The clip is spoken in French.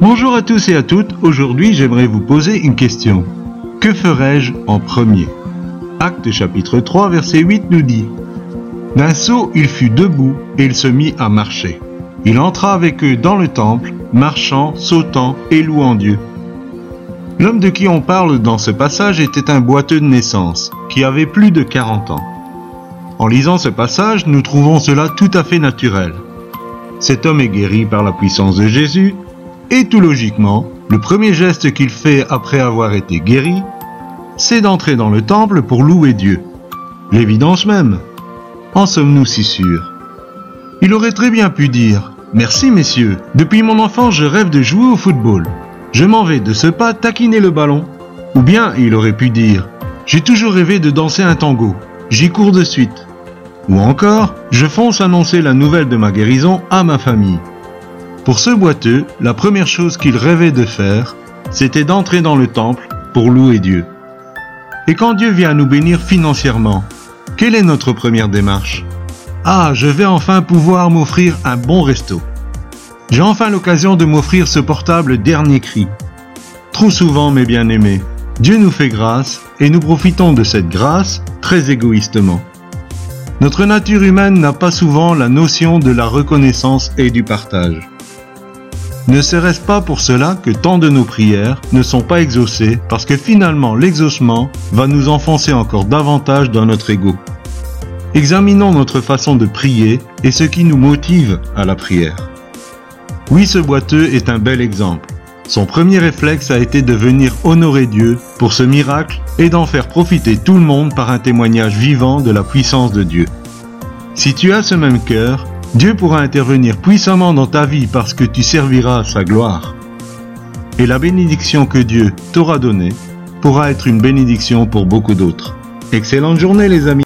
Bonjour à tous et à toutes, aujourd'hui j'aimerais vous poser une question. Que ferais-je en premier? Acte chapitre 3 verset 8 nous dit D'un saut il fut debout et il se mit à marcher. Il entra avec eux dans le temple, marchant, sautant et louant Dieu. L'homme de qui on parle dans ce passage était un boiteux de naissance, qui avait plus de 40 ans. En lisant ce passage, nous trouvons cela tout à fait naturel. Cet homme est guéri par la puissance de Jésus, et tout logiquement, le premier geste qu'il fait après avoir été guéri, c'est d'entrer dans le temple pour louer Dieu. L'évidence même. En sommes-nous si sûrs? Il aurait très bien pu dire Merci messieurs, depuis mon enfance je rêve de jouer au football. Je m'en vais de ce pas taquiner le ballon. Ou bien il aurait pu dire J'ai toujours rêvé de danser un tango. J'y cours de suite. Ou encore Je fonce annoncer la nouvelle de ma guérison à ma famille. Pour ce boiteux, la première chose qu'il rêvait de faire, c'était d'entrer dans le temple pour louer Dieu. Et quand Dieu vient nous bénir financièrement, quelle est notre première démarche? Ah, je vais enfin pouvoir m'offrir un bon resto. J'ai enfin l'occasion de m'offrir ce portable dernier cri. Trop souvent, mes bien-aimés, Dieu nous fait grâce et nous profitons de cette grâce très égoïstement. Notre nature humaine n'a pas souvent la notion de la reconnaissance et du partage. Ne serait-ce pas pour cela que tant de nos prières ne sont pas exaucées parce que finalement l'exaucement va nous enfoncer encore davantage dans notre ego. Examinons notre façon de prier et ce qui nous motive à la prière. Oui, ce boiteux est un bel exemple. Son premier réflexe a été de venir honorer Dieu pour ce miracle et d'en faire profiter tout le monde par un témoignage vivant de la puissance de Dieu. Si tu as ce même cœur, Dieu pourra intervenir puissamment dans ta vie parce que tu serviras sa gloire. Et la bénédiction que Dieu t'aura donnée pourra être une bénédiction pour beaucoup d'autres. Excellente journée les amis